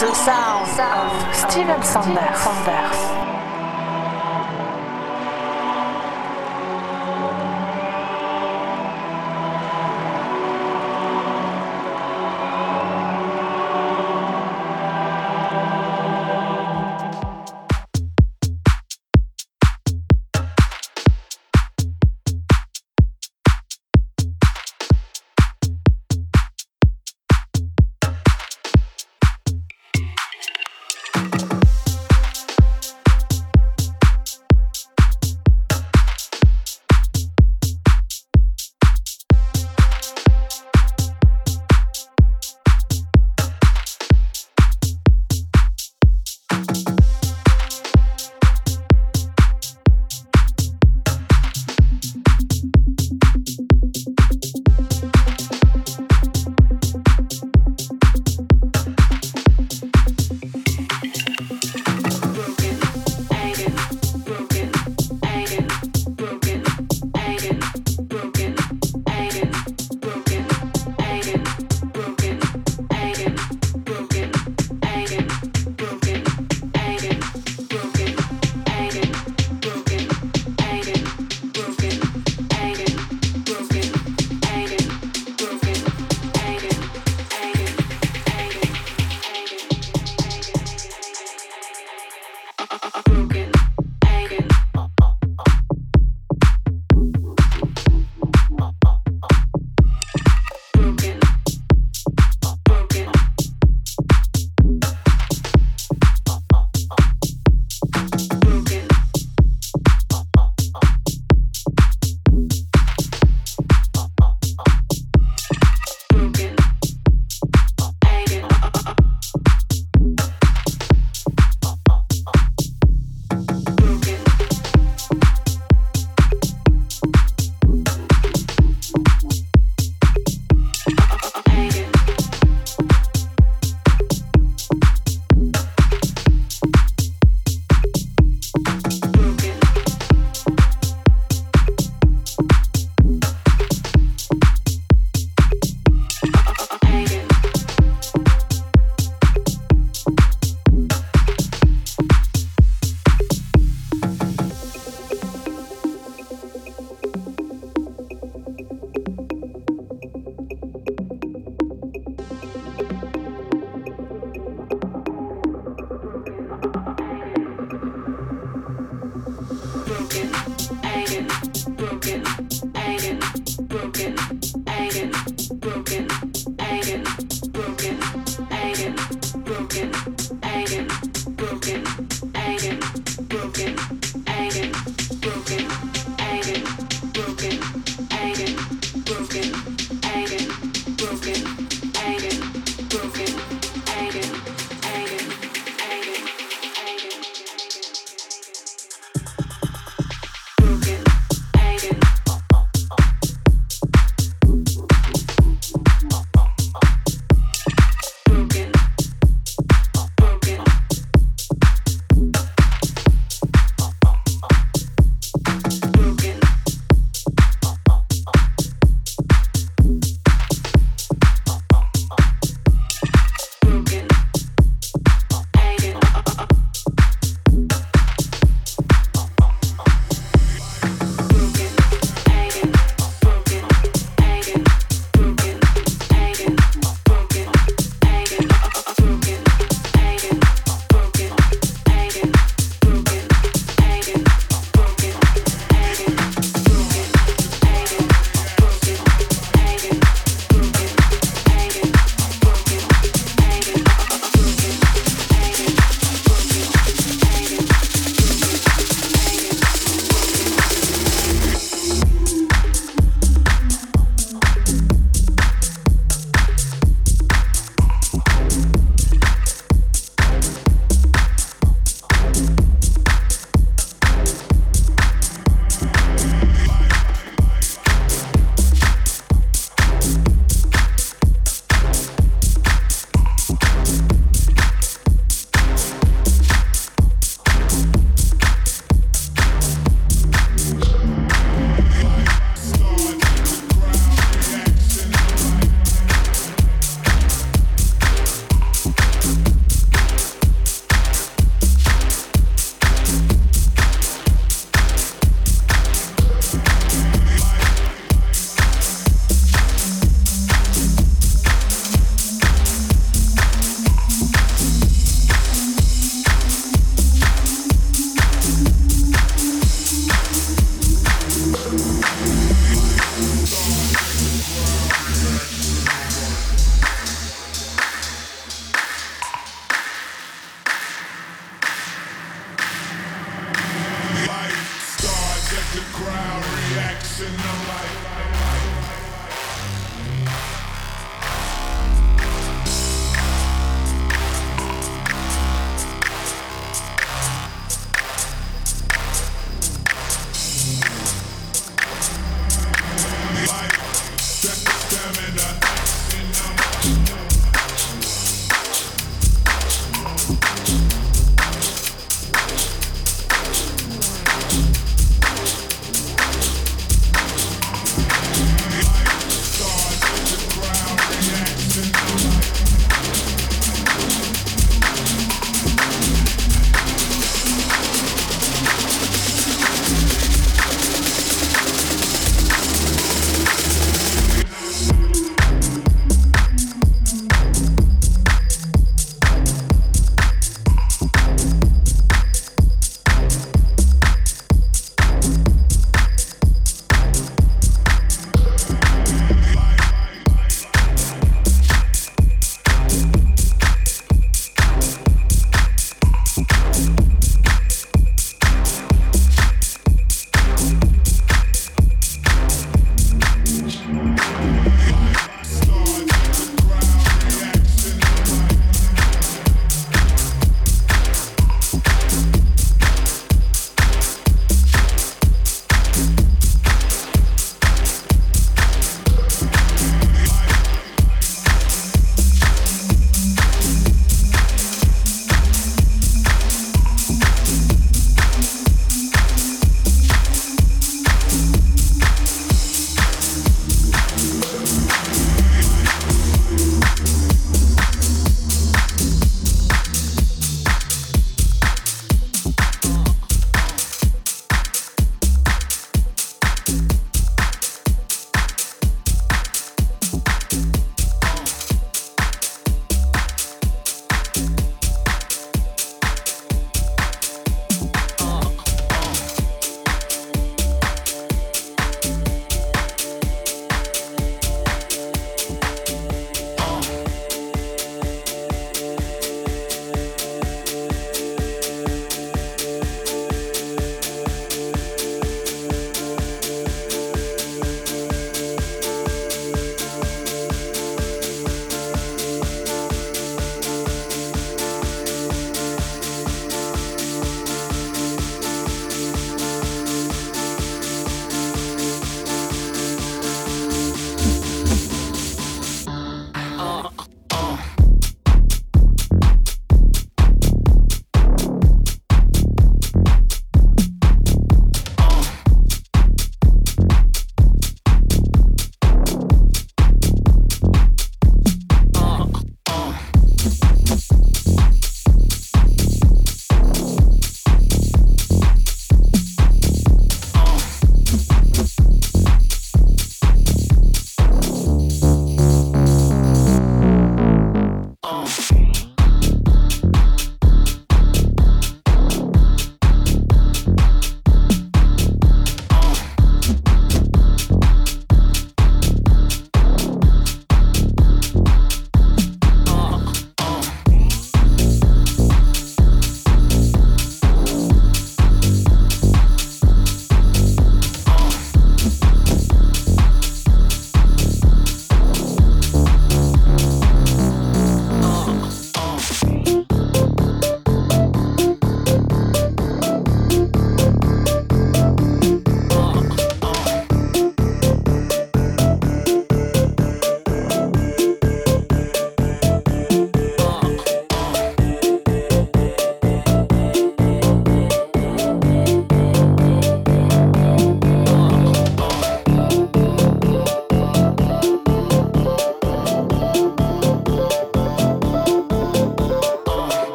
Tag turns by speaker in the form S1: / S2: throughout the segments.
S1: the sound of Steven Sanders.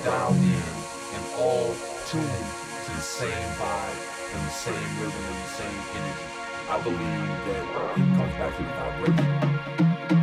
S2: Dial down here and all tuned to the same vibe and the same rhythm and the same energy. I believe that it comes back to the vibration.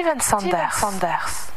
S1: Steven Sanders. Steven Sanders.